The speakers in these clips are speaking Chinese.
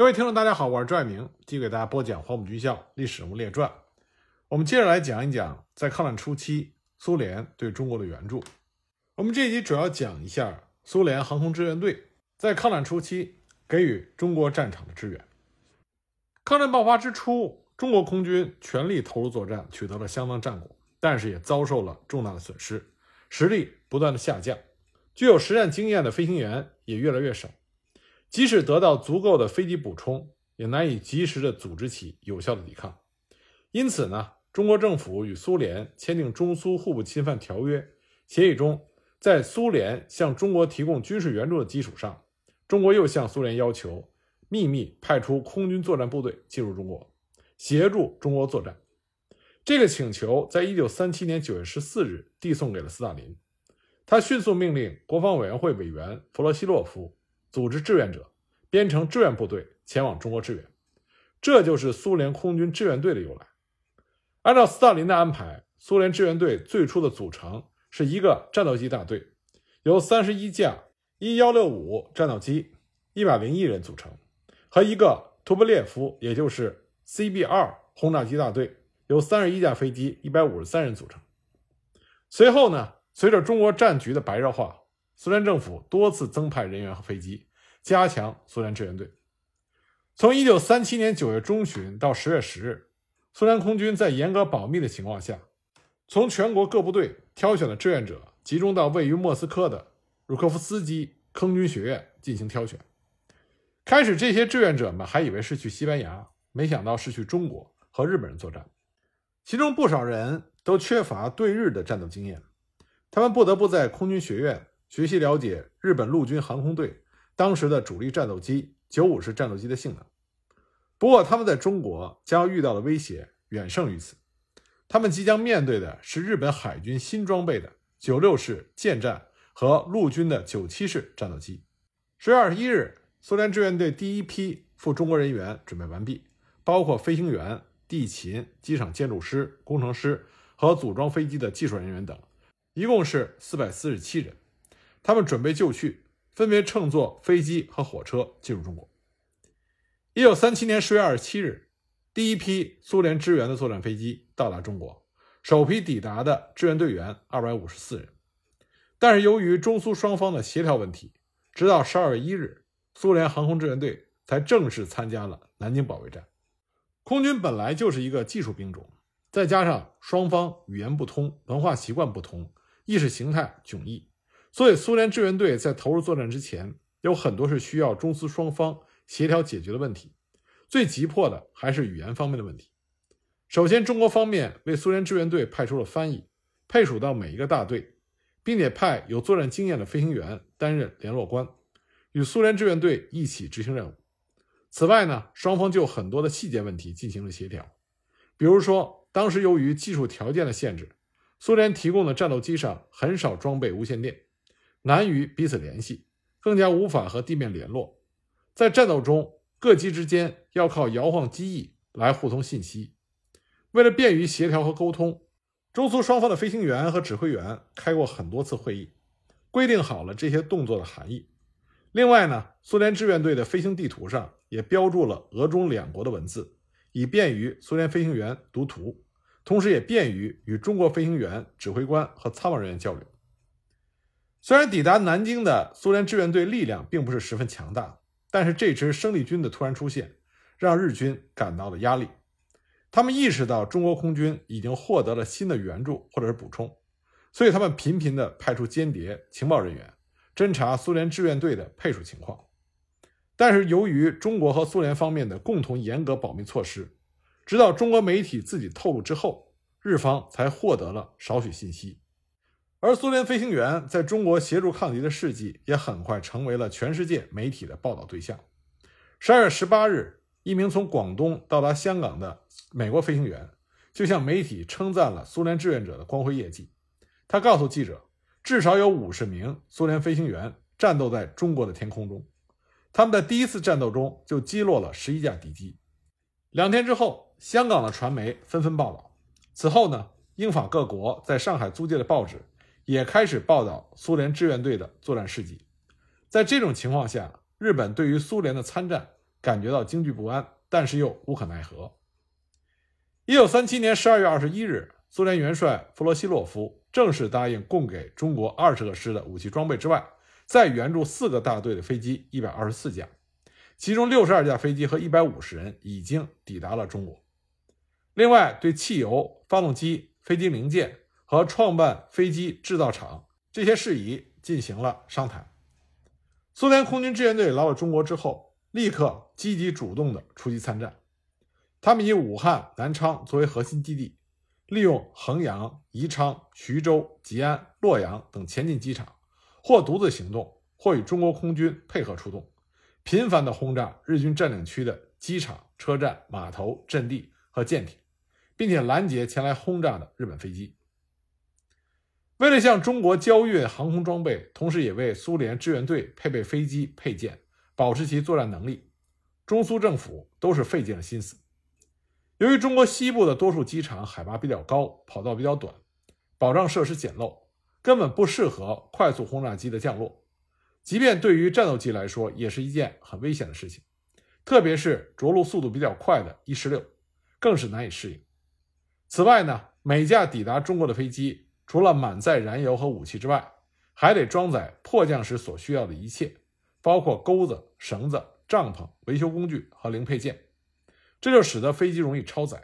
各位听众，大家好，我是赵爱明，继续给大家播讲《黄埔军校历史人物列传》。我们接着来讲一讲，在抗战初期，苏联对中国的援助。我们这一集主要讲一下苏联航空志愿队在抗战初期给予中国战场的支援。抗战爆发之初，中国空军全力投入作战，取得了相当战果，但是也遭受了重大的损失，实力不断的下降，具有实战经验的飞行员也越来越少。即使得到足够的飞机补充，也难以及时的组织起有效的抵抗。因此呢，中国政府与苏联签订中苏互不侵犯条约协议中，在苏联向中国提供军事援助的基础上，中国又向苏联要求秘密派出空军作战部队进入中国，协助中国作战。这个请求在一九三七年九月十四日递送给了斯大林，他迅速命令国防委员会委员弗罗西洛夫。组织志愿者，编成志愿部队前往中国支援，这就是苏联空军志愿队的由来。按照斯大林的安排，苏联志愿队最初的组成是一个战斗机大队，由三十一架伊幺六五战斗机一百零一人组成，和一个图波列夫，也就是 CB 二轰炸机大队，由三十一架飞机一百五十三人组成。随后呢，随着中国战局的白热化。苏联政府多次增派人员和飞机，加强苏联志愿队。从一九三七年九月中旬到十月十日，苏联空军在严格保密的情况下，从全国各部队挑选的志愿者，集中到位于莫斯科的茹科夫斯基空军学院进行挑选。开始，这些志愿者们还以为是去西班牙，没想到是去中国和日本人作战。其中不少人都缺乏对日的战斗经验，他们不得不在空军学院。学习了解日本陆军航空队当时的主力战斗机九五式战斗机的性能。不过，他们在中国将要遇到的威胁远胜于此。他们即将面对的是日本海军新装备的九六式舰战和陆军的九七式战斗机。十月二十一日，苏联志愿队第一批赴中国人员准备完毕，包括飞行员、地勤、机场建筑师、工程师和组装飞机的技术人员等，一共是四百四十七人。他们准备就绪，分别乘坐飞机和火车进入中国。一九三七年十月二十七日，第一批苏联支援的作战飞机到达中国，首批抵达的志愿队员二百五十四人。但是由于中苏双方的协调问题，直到十二月一日，苏联航空志愿队才正式参加了南京保卫战。空军本来就是一个技术兵种，再加上双方语言不通、文化习惯不同、意识形态迥异。所以，苏联志愿队在投入作战之前，有很多是需要中苏双方协调解决的问题。最急迫的还是语言方面的问题。首先，中国方面为苏联志愿队派出了翻译，配属到每一个大队，并且派有作战经验的飞行员担任联络官，与苏联志愿队一起执行任务。此外呢，双方就很多的细节问题进行了协调，比如说，当时由于技术条件的限制，苏联提供的战斗机上很少装备无线电。难于彼此联系，更加无法和地面联络。在战斗中，各机之间要靠摇晃机翼来互通信息。为了便于协调和沟通，中苏双方的飞行员和指挥员开过很多次会议，规定好了这些动作的含义。另外呢，苏联志愿队的飞行地图上也标注了俄中两国的文字，以便于苏联飞行员读图，同时也便于与中国飞行员、指挥官和参谋人员交流。虽然抵达南京的苏联志愿队力量并不是十分强大，但是这支生力军的突然出现，让日军感到了压力。他们意识到中国空军已经获得了新的援助或者是补充，所以他们频频地派出间谍、情报人员侦查苏联志愿队的配属情况。但是由于中国和苏联方面的共同严格保密措施，直到中国媒体自己透露之后，日方才获得了少许信息。而苏联飞行员在中国协助抗敌的事迹也很快成为了全世界媒体的报道对象。十二月十八日，一名从广东到达香港的美国飞行员就向媒体称赞了苏联志愿者的光辉业绩。他告诉记者，至少有五十名苏联飞行员战斗在中国的天空中，他们在第一次战斗中就击落了十一架敌机。两天之后，香港的传媒纷纷报道。此后呢，英法各国在上海租界的报纸。也开始报道苏联志愿队的作战事迹。在这种情况下，日本对于苏联的参战感觉到惊惧不安，但是又无可奈何。一九三七年十二月二十一日，苏联元帅弗罗西洛夫正式答应供给中国二十个师的武器装备之外，再援助四个大队的飞机一百二十四架，其中六十二架飞机和一百五十人已经抵达了中国。另外，对汽油、发动机、飞机零件和创办飞机制造厂这些事宜进行了商谈。苏联空军志愿队来到中国之后，立刻积极主动地出击参战。他们以武汉、南昌作为核心基地，利用衡阳、宜昌、徐州、吉安、洛阳等前进机场，或独自行动，或与中国空军配合出动，频繁地轰炸日军占领区的机场、车站、码头、阵地和舰艇，并且拦截前来轰炸的日本飞机。为了向中国交运航空装备，同时也为苏联志愿队配备飞机配件，保持其作战能力，中苏政府都是费尽了心思。由于中国西部的多数机场海拔比较高，跑道比较短，保障设施简陋，根本不适合快速轰炸机的降落。即便对于战斗机来说，也是一件很危险的事情，特别是着陆速度比较快的伊十六，更是难以适应。此外呢，每架抵达中国的飞机，除了满载燃油和武器之外，还得装载迫降时所需要的一切，包括钩子、绳子、帐篷、维修工具和零配件。这就使得飞机容易超载。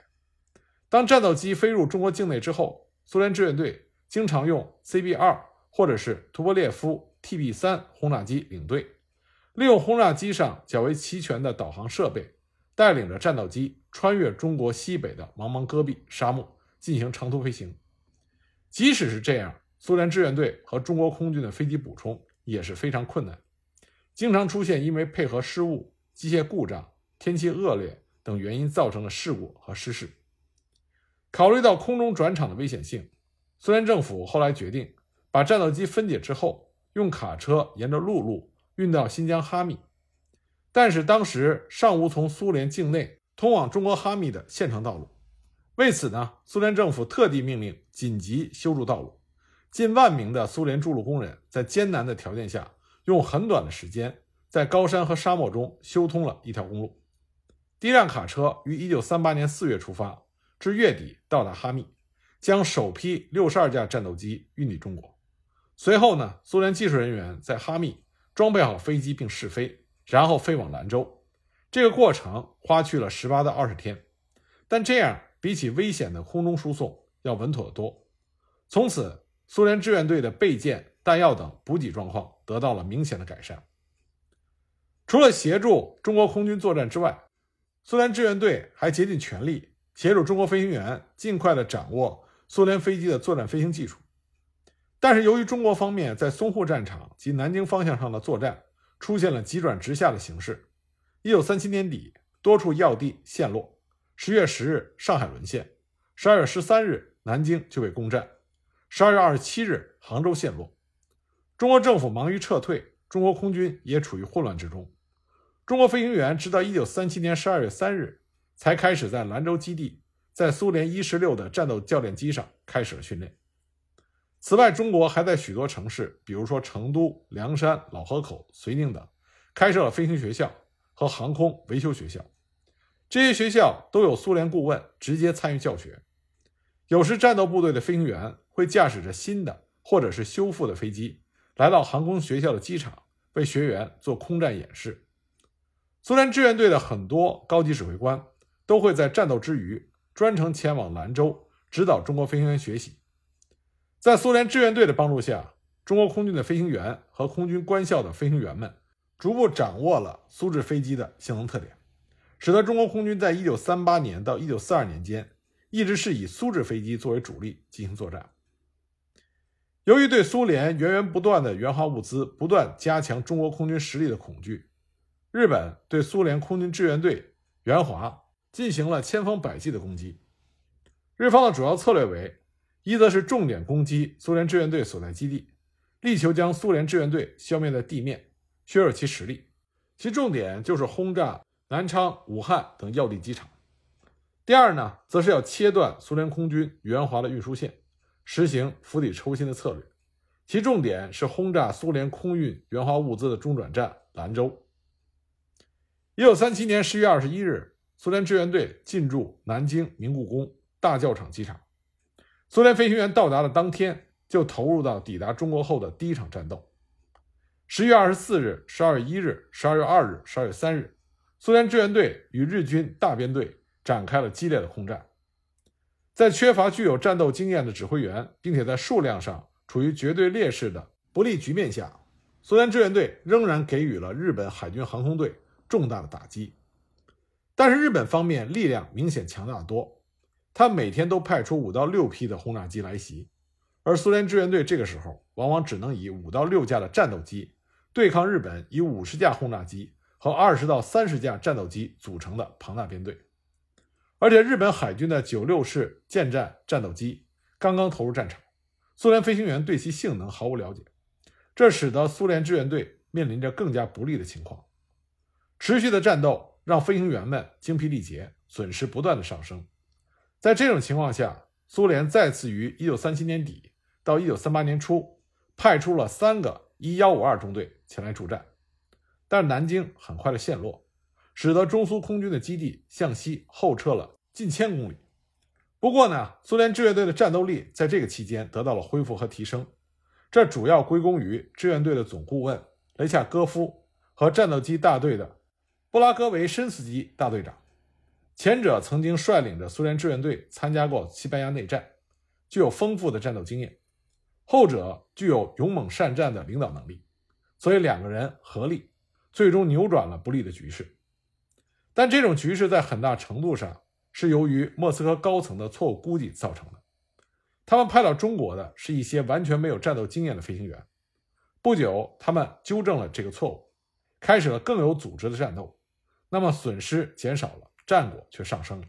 当战斗机飞入中国境内之后，苏联志愿队经常用 CB-2 或者是图波列夫 TB-3 轰炸机领队，利用轰炸机上较为齐全的导航设备，带领着战斗机穿越中国西北的茫茫戈壁沙漠进行长途飞行。即使是这样，苏联志愿队和中国空军的飞机补充也是非常困难，经常出现因为配合失误、机械故障、天气恶劣。等原因造成的事故和失事。考虑到空中转场的危险性，苏联政府后来决定把战斗机分解之后，用卡车沿着陆路运到新疆哈密。但是当时尚无从苏联境内通往中国哈密的现成道路，为此呢，苏联政府特地命令紧急修筑道路。近万名的苏联筑路工人在艰难的条件下，用很短的时间，在高山和沙漠中修通了一条公路。第一辆卡车于一九三八年四月出发，至月底到达哈密，将首批六十二架战斗机运抵中国。随后呢，苏联技术人员在哈密装备好飞机并试飞，然后飞往兰州。这个过程花去了十八到二十天，但这样比起危险的空中输送要稳妥得多。从此，苏联志愿队的备件、弹药等补给状况得到了明显的改善。除了协助中国空军作战之外，苏联志愿队还竭尽全力协助中国飞行员尽快地掌握苏联飞机的作战飞行技术，但是由于中国方面在淞沪战场及南京方向上的作战出现了急转直下的形势，一九三七年底，多处要地陷落。十月十日，上海沦陷；十二月十三日，南京就被攻占；十二月二十七日，杭州陷落。中国政府忙于撤退，中国空军也处于混乱之中。中国飞行员直到一九三七年十二月三日才开始在兰州基地，在苏联伊十六的战斗教练机上开始了训练。此外，中国还在许多城市，比如说成都、凉山、老河口、绥宁等，开设了飞行学校和航空维修学校。这些学校都有苏联顾问直接参与教学。有时，战斗部队的飞行员会驾驶着新的或者是修复的飞机，来到航空学校的机场，为学员做空战演示。苏联志愿队的很多高级指挥官都会在战斗之余专程前往兰州指导中国飞行员学习。在苏联志愿队的帮助下，中国空军的飞行员和空军官校的飞行员们逐步掌握了苏制飞机的性能特点，使得中国空军在1938年到1942年间一直是以苏制飞机作为主力进行作战。由于对苏联源源不断的援华物资不断加强中国空军实力的恐惧。日本对苏联空军志愿队援华进行了千方百计的攻击。日方的主要策略为：一则是重点攻击苏联志愿队所在基地，力求将苏联志愿队消灭在地面，削弱其实力；其重点就是轰炸南昌、武汉等要地机场。第二呢，则是要切断苏联空军援华的运输线，实行釜底抽薪的策略，其重点是轰炸苏联空运援华物资的中转站兰州。一九三七年十月二十一日，苏联志愿队进驻南京明故宫大教场机场。苏联飞行员到达的当天，就投入到抵达中国后的第一场战斗。十月二十四日、十二月一日、十二月二日、十二月三日，苏联志愿队与日军大编队展开了激烈的空战。在缺乏具有战斗经验的指挥员，并且在数量上处于绝对劣势的不利局面下，苏联志愿队仍然给予了日本海军航空队。重大的打击，但是日本方面力量明显强大的多，他每天都派出五到六批的轰炸机来袭，而苏联志愿队这个时候往往只能以五到六架的战斗机对抗日本以五十架轰炸机和二十到三十架战斗机组成的庞大编队，而且日本海军的九六式舰战战斗机刚刚投入战场，苏联飞行员对其性能毫无了解，这使得苏联志愿队面临着更加不利的情况。持续的战斗让飞行员们精疲力竭，损失不断的上升。在这种情况下，苏联再次于1937年底到1938年初派出了三个1152中队前来助战，但南京很快的陷落，使得中苏空军的基地向西后撤了近千公里。不过呢，苏联志愿队的战斗力在这个期间得到了恢复和提升，这主要归功于志愿队的总顾问雷恰戈夫和战斗机大队的。布拉戈维申斯基大队长，前者曾经率领着苏联志愿队参加过西班牙内战，具有丰富的战斗经验；后者具有勇猛善战的领导能力，所以两个人合力，最终扭转了不利的局势。但这种局势在很大程度上是由于莫斯科高层的错误估计造成的。他们派到中国的是一些完全没有战斗经验的飞行员，不久，他们纠正了这个错误，开始了更有组织的战斗。那么损失减少了，战果却上升了。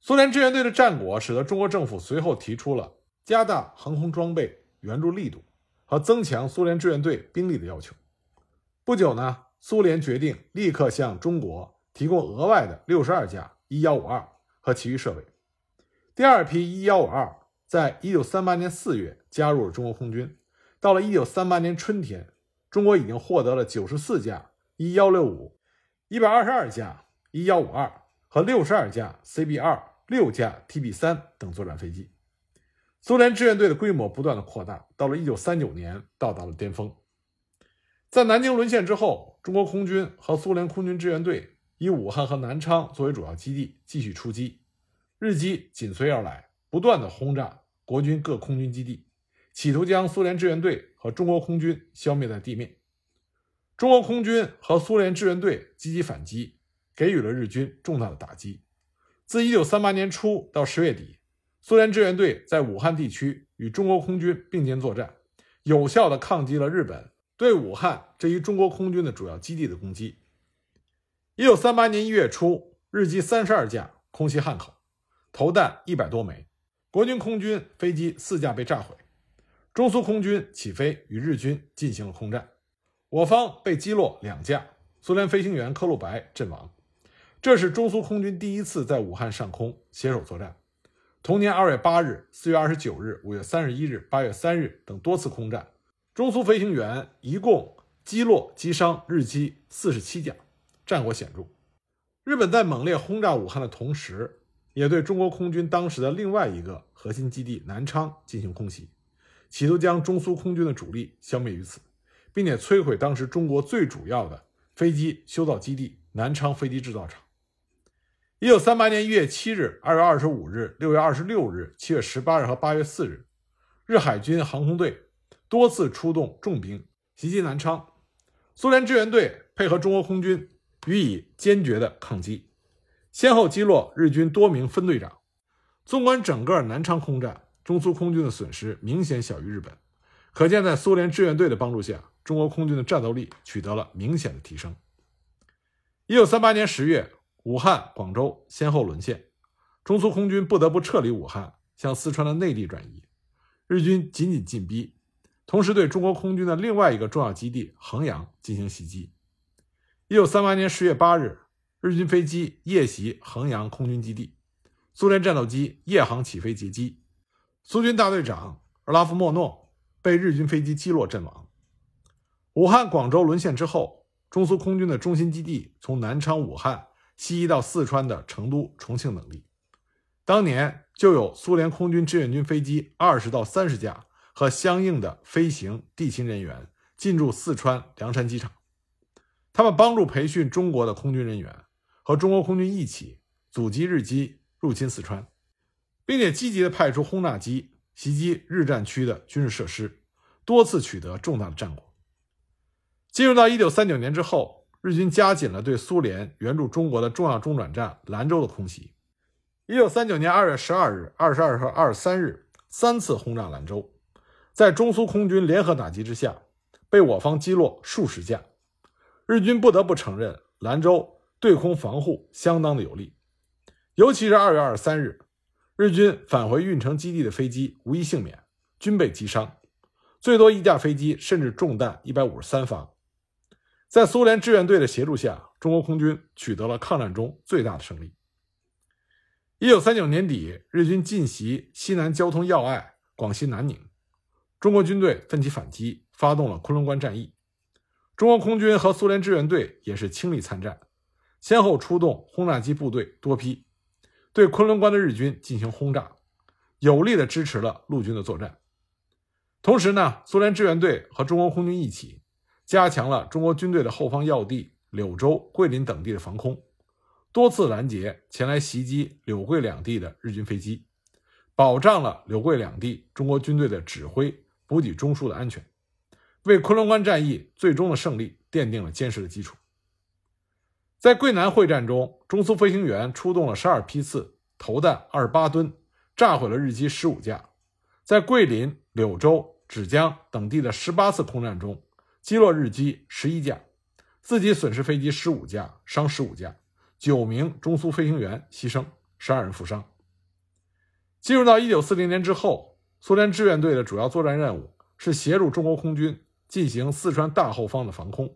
苏联志愿队的战果使得中国政府随后提出了加大航空装备援助力度和增强苏联志愿队兵力的要求。不久呢，苏联决定立刻向中国提供额外的六十二架伊幺五二和其余设备。第二批伊幺五二在一九三八年四月加入了中国空军。到了一九三八年春天，中国已经获得了九十四架伊幺六五。一百二十二架伊幺五二和六十二架 CB 二、六架 TB 三等作战飞机，苏联志愿队的规模不断的扩大，到了一九三九年到达了巅峰。在南京沦陷之后，中国空军和苏联空军志愿队以武汉和南昌作为主要基地继续出击，日机紧随而来，不断的轰炸国军各空军基地，企图将苏联志愿队和中国空军消灭在地面。中国空军和苏联志愿队积极反击，给予了日军重大的打击。自1938年初到十月底，苏联志愿队在武汉地区与中国空军并肩作战，有效的抗击了日本对武汉这一中国空军的主要基地的攻击。1938年1月初，日机32架空袭汉口，投弹100多枚，国军空军飞机四架被炸毁，中苏空军起飞与日军进行了空战。我方被击落两架，苏联飞行员克鲁白阵亡。这是中苏空军第一次在武汉上空携手作战。同年二月八日、四月二十九日、五月三十一日、八月三日等多次空战，中苏飞行员一共击落、击伤日机四十七架，战果显著。日本在猛烈轰炸武汉的同时，也对中国空军当时的另外一个核心基地南昌进行空袭，企图将中苏空军的主力消灭于此。并且摧毁当时中国最主要的飞机修造基地南昌飞机制造厂。一九三八年一月七日、二月二十五日、六月二十六日、七月十八日和八月四日，日海军航空队多次出动重兵袭击南昌，苏联志愿队配合中国空军予以坚决的抗击，先后击落日军多名分队长。纵观整个南昌空战，中苏空军的损失明显小于日本，可见在苏联志愿队的帮助下。中国空军的战斗力取得了明显的提升。一九三八年十月，武汉、广州先后沦陷，中苏空军不得不撤离武汉，向四川的内地转移。日军紧紧进逼，同时对中国空军的另外一个重要基地衡阳进行袭击。一九三八年十月八日，日军飞机夜袭衡阳空军基地，苏联战斗机夜航起飞截击，苏军大队长拉夫莫诺被日军飞机击落阵亡。武汉、广州沦陷之后，中苏空军的中心基地从南昌、武汉西移到四川的成都、重庆等地。当年就有苏联空军志愿军飞机二十到三十架和相应的飞行地勤人员进驻四川凉山机场，他们帮助培训中国的空军人员，和中国空军一起阻击日机入侵四川，并且积极的派出轰炸机袭击日战区的军事设施，多次取得重大的战果。进入到一九三九年之后，日军加紧了对苏联援助中国的重要中转站兰州的空袭。一九三九年二月十二日、二十二和二十三日三次轰炸兰州，在中苏空军联合打击之下，被我方击落数十架。日军不得不承认，兰州对空防护相当的有力。尤其是二月二十三日，日军返回运城基地的飞机无一幸免，均被击伤，最多一架飞机甚至中弹一百五十三发。在苏联志愿队的协助下，中国空军取得了抗战中最大的胜利。一九三九年底，日军进袭西南交通要隘广西南宁，中国军队奋起反击，发动了昆仑关战役。中国空军和苏联志愿队也是倾力参战，先后出动轰炸机部队多批，对昆仑关的日军进行轰炸，有力的支持了陆军的作战。同时呢，苏联志愿队和中国空军一起加强了中国军队的后方要地柳州、桂林等地的防空。多次拦截前来袭击柳桂两地的日军飞机，保障了柳桂两地中国军队的指挥、补给中枢的安全，为昆仑关战役最终的胜利奠定了坚实的基础。在桂南会战中，中苏飞行员出动了十二批次，投弹二十八吨，炸毁了日机十五架。在桂林、柳州、芷江等地的十八次空战中，击落日机十一架，自己损失飞机十五架，伤十五架。九名中苏飞行员牺牲，十二人负伤。进入到一九四零年之后，苏联志愿队的主要作战任务是协助中国空军进行四川大后方的防空。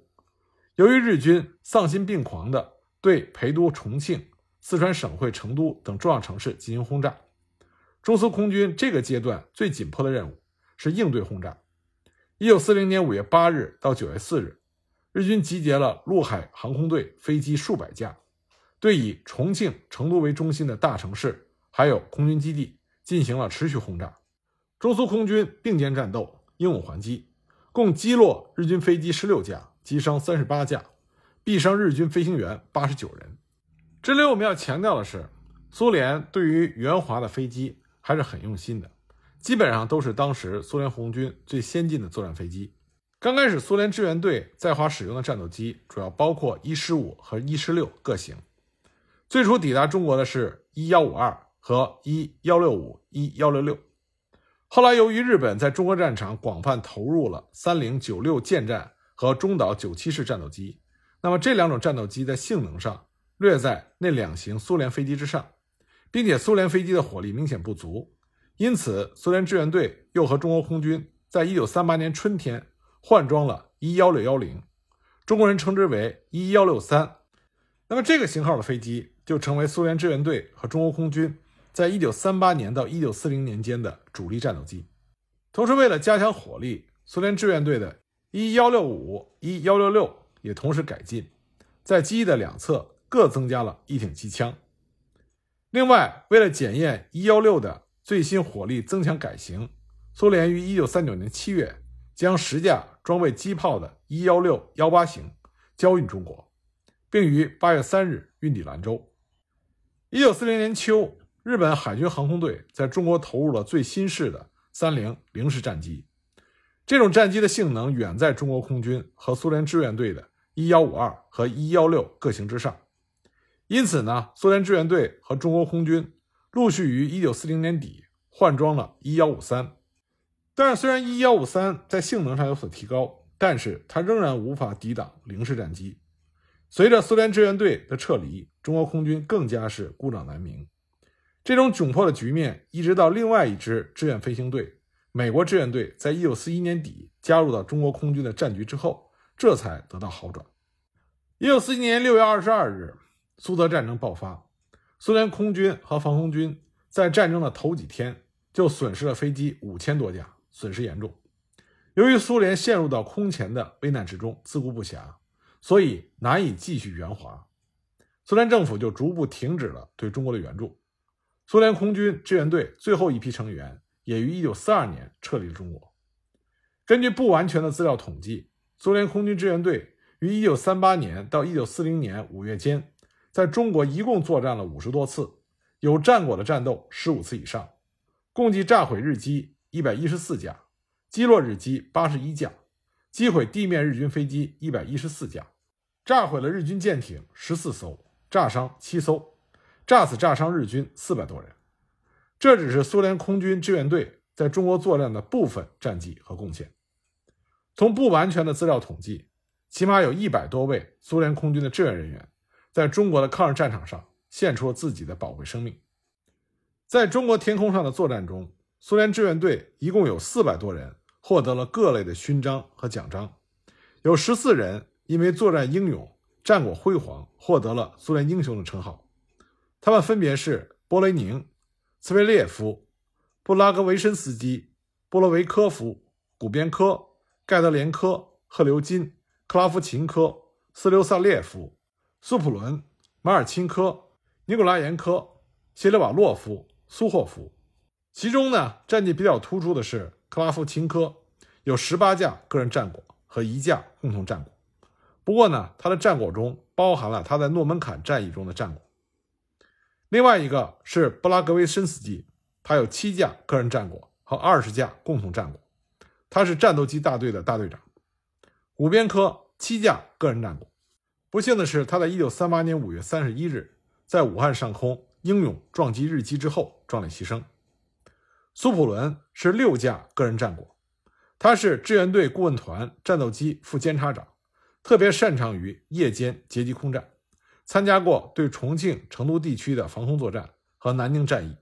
由于日军丧心病狂地对陪都、重庆、四川省会成都等重要城市进行轰炸，中苏空军这个阶段最紧迫的任务是应对轰炸。一九四零年五月八日到九月四日，日军集结了陆海航空队飞机数百架。对以重庆、成都为中心的大城市，还有空军基地进行了持续轰炸。中苏空军并肩战斗，英勇还击，共击落日军飞机十六架，击伤三十八架，毙伤日军飞行员八十九人。这里我们要强调的是，苏联对于援华的飞机还是很用心的，基本上都是当时苏联红军最先进的作战飞机。刚开始，苏联志愿队在华使用的战斗机主要包括伊十五和伊十六各型。最初抵达中国的是一幺五二和一幺六五一幺六六，后来由于日本在中国战场广泛投入了三零九六舰战和中岛九七式战斗机，那么这两种战斗机在性能上略在那两型苏联飞机之上，并且苏联飞机的火力明显不足，因此苏联志愿队又和中国空军在一九三八年春天换装了一幺六幺零，中国人称之为一幺六三，那么这个型号的飞机。就成为苏联志愿队和中国空军在一九三八年到一九四零年间的主力战斗机。同时，为了加强火力，苏联志愿队的一幺六五、一幺六六也同时改进，在机翼的两侧各增加了一挺机枪。另外，为了检验一幺六的最新火力增强改型，苏联于一九三九年七月将十架装备机炮的一幺六幺八型交运中国，并于八月三日运抵兰州。一九四零年秋，日本海军航空队在中国投入了最新式的三菱零式战机。这种战机的性能远在中国空军和苏联志愿队的一幺五二和一幺六各型之上。因此呢，苏联志愿队和中国空军陆续于一九四零年底换装了一幺五三。但是，虽然一幺五三在性能上有所提高，但是它仍然无法抵挡零式战机。随着苏联志愿队的撤离，中国空军更加是孤掌难鸣。这种窘迫的局面，一直到另外一支志愿飞行队——美国志愿队，在一九四一年底加入到中国空军的战局之后，这才得到好转。一九四一年六月二十二日，苏德战争爆发，苏联空军和防空军在战争的头几天就损失了飞机五千多架，损失严重。由于苏联陷入到空前的危难之中，自顾不暇。所以难以继续援华。苏联政府就逐步停止了对中国的援助。苏联空军志愿队最后一批成员也于1942年撤离了中国。根据不完全的资料统计，苏联空军志愿队于1938年到1940年5月间，在中国一共作战了五十多次，有战果的战斗十五次以上，共计炸毁日机114架，击落日机81架，击毁地面日军飞机114架，炸毁了日军舰艇14艘。炸伤七艘，炸死炸伤日军四百多人。这只是苏联空军志愿队在中国作战的部分战绩和贡献。从不完全的资料统计，起码有一百多位苏联空军的志愿人员在中国的抗日战场上献出了自己的宝贵生命。在中国天空上的作战中，苏联志愿队一共有四百多人获得了各类的勋章和奖章，有十四人因为作战英勇。战果辉煌，获得了苏联英雄的称号。他们分别是波雷宁、茨维列夫、布拉格维申斯基、波罗维科夫、古边科、盖德连科、赫留金、克拉夫琴科、斯留萨列夫、苏普伦、马尔钦科、尼古拉延科、谢列瓦洛夫、苏霍夫。其中呢，战绩比较突出的是克拉夫琴科，有十八架个人战果和一架共同战果。不过呢，他的战果中包含了他在诺门坎战役中的战果。另外一个是布拉格维申斯基，他有七架个人战果和二十架共同战果，他是战斗机大队的大队长。五边科七架个人战果。不幸的是，他在一九三八年五月三十一日在武汉上空英勇撞击日机之后壮烈牺牲。苏普伦是六架个人战果，他是志愿队顾问团战斗机副监察长。特别擅长于夜间截击空战，参加过对重庆、成都地区的防空作战和南京战役。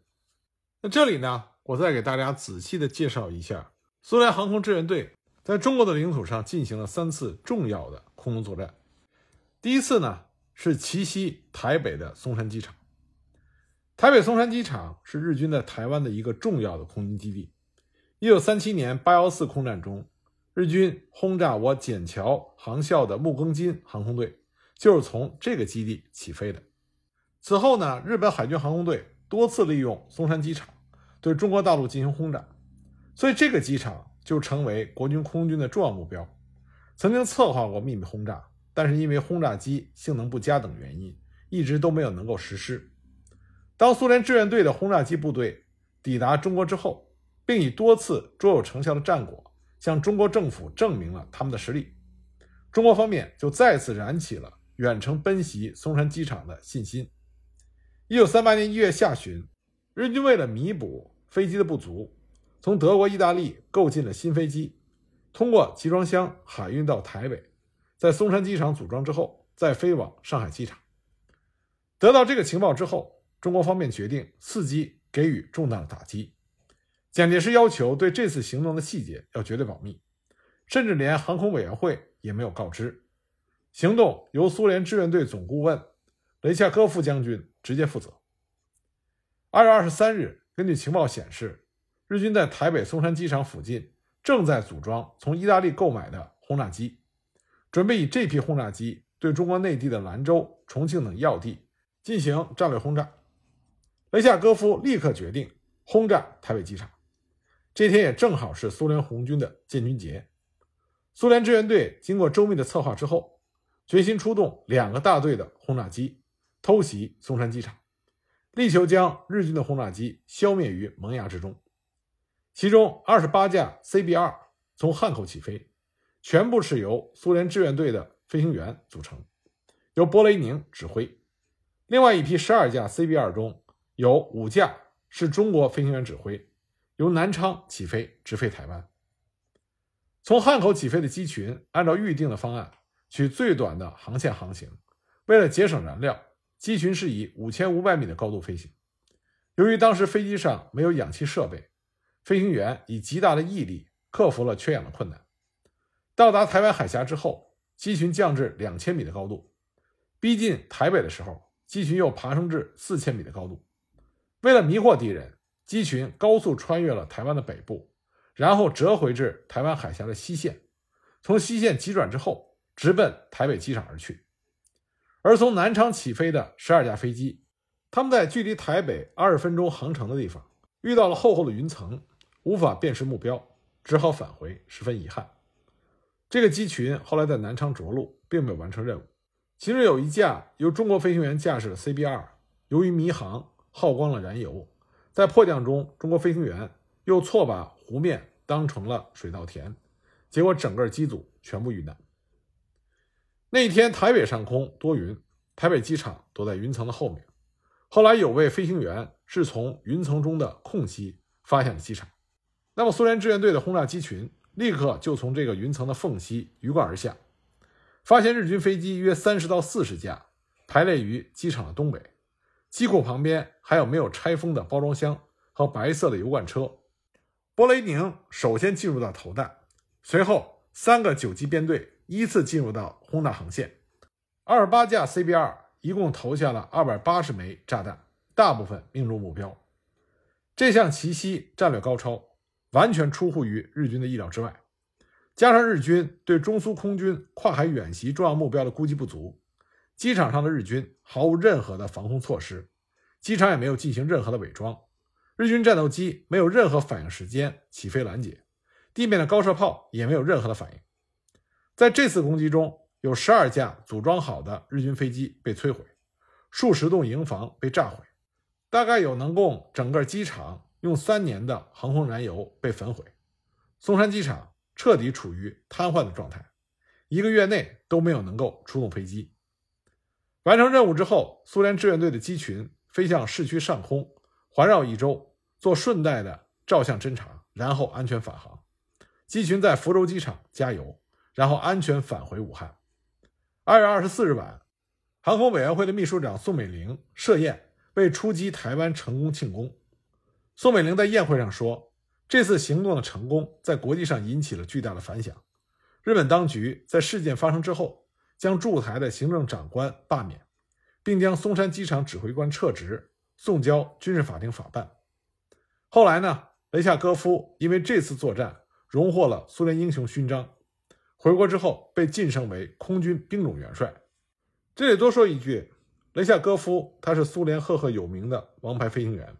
那这里呢，我再给大家仔细的介绍一下苏联航空志愿队在中国的领土上进行了三次重要的空中作战。第一次呢是奇袭台北的松山机场。台北松山机场是日军在台湾的一个重要的空军基地。一九三七年八幺四空战中。日军轰炸我笕桥航校的木更津航空队，就是从这个基地起飞的。此后呢，日本海军航空队多次利用松山机场对中国大陆进行轰炸，所以这个机场就成为国军空军的重要目标。曾经策划过秘密轰炸，但是因为轰炸机性能不佳等原因，一直都没有能够实施。当苏联志愿队的轰炸机部队抵达中国之后，并以多次卓有成效的战果。向中国政府证明了他们的实力，中国方面就再次燃起了远程奔袭松山机场的信心。一九三八年一月下旬，日军为了弥补飞机的不足，从德国、意大利购进了新飞机，通过集装箱海运到台北，在松山机场组装之后，再飞往上海机场。得到这个情报之后，中国方面决定伺机给予重大的打击。蒋介石要求对这次行动的细节要绝对保密，甚至连航空委员会也没有告知。行动由苏联志愿队总顾问雷恰科夫将军直接负责。二月二十三日，根据情报显示，日军在台北松山机场附近正在组装从意大利购买的轰炸机，准备以这批轰炸机对中国内地的兰州、重庆等要地进行战略轰炸。雷夏科夫立刻决定轰炸台北机场。这天也正好是苏联红军的建军节，苏联志愿队经过周密的策划之后，决心出动两个大队的轰炸机偷袭松山机场，力求将日军的轰炸机消灭于萌芽之中。其中二十八架 CB-2 从汉口起飞，全部是由苏联志愿队的飞行员组成，由波雷宁指挥。另外一批十二架 CB-2 中有五架是中国飞行员指挥。由南昌起飞，直飞台湾。从汉口起飞的机群，按照预定的方案，取最短的航线航行。为了节省燃料，机群是以五千五百米的高度飞行。由于当时飞机上没有氧气设备，飞行员以极大的毅力克服了缺氧的困难。到达台湾海峡之后，机群降至两千米的高度。逼近台北的时候，机群又爬升至四千米的高度。为了迷惑敌人。机群高速穿越了台湾的北部，然后折回至台湾海峡的西线，从西线急转之后，直奔台北机场而去。而从南昌起飞的十二架飞机，他们在距离台北二十分钟航程的地方遇到了厚厚的云层，无法辨识目标，只好返回，十分遗憾。这个机群后来在南昌着陆，并没有完成任务。其中有一架由中国飞行员驾驶的 CB-2，由于迷航耗光了燃油，在迫降中，中国飞行员又错把湖面当成了水稻田，结果整个机组全部遇难。那一天，台北上空多云，台北机场躲在云层的后面。后来有位飞行员是从云层中的空隙发现了机场，那么苏联志愿队的轰炸机群立刻就从这个云层的缝隙鱼贯而下，发现日军飞机约三十到四十架排列于机场的东北，机库旁边还有没有拆封的包装箱和白色的油罐车。波雷宁首先进入到投弹，随后三个九机编队。依次进入到轰炸航线，二十八架 CB-2 一共投下了二百八十枚炸弹，大部分命中目标。这项奇袭战略高超，完全出乎于日军的意料之外。加上日军对中苏空军跨海远袭重要目标的估计不足，机场上的日军毫无任何的防空措施，机场也没有进行任何的伪装，日军战斗机没有任何反应时间起飞拦截，地面的高射炮也没有任何的反应。在这次攻击中，有十二架组装好的日军飞机被摧毁，数十栋营房被炸毁，大概有能供整个机场用三年的航空燃油被焚毁。松山机场彻底处于瘫痪的状态，一个月内都没有能够出动飞机。完成任务之后，苏联志愿队的机群飞向市区上空，环绕一周，做顺带的照相侦察，然后安全返航。机群在福州机场加油。然后安全返回武汉。二月二十四日晚，航空委员会的秘书长宋美龄设宴为出击台湾成功庆功。宋美龄在宴会上说：“这次行动的成功在国际上引起了巨大的反响。日本当局在事件发生之后，将驻台的行政长官罢免，并将松山机场指挥官撤职，送交军事法庭法办。后来呢，雷夏戈夫因为这次作战荣获了苏联英雄勋章。”回国之后被晋升为空军兵种元帅。这里多说一句，雷夏戈夫他是苏联赫赫有名的王牌飞行员，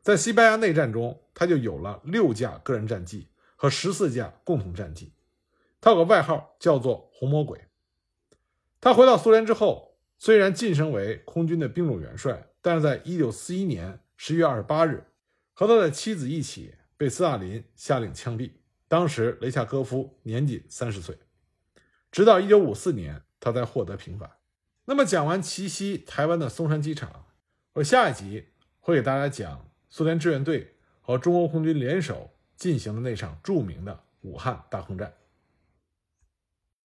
在西班牙内战中，他就有了六架个人战机和十四架共同战机。他有个外号叫做“红魔鬼”。他回到苏联之后，虽然晋升为空军的兵种元帅，但是在一九四一年十月二十八日，和他的妻子一起被斯大林下令枪毙。当时雷恰戈夫年仅三十岁，直到一九五四年，他才获得平反。那么讲完奇袭台湾的松山机场，我下一集会给大家讲苏联志愿队和中国空军联手进行的那场著名的武汉大空战。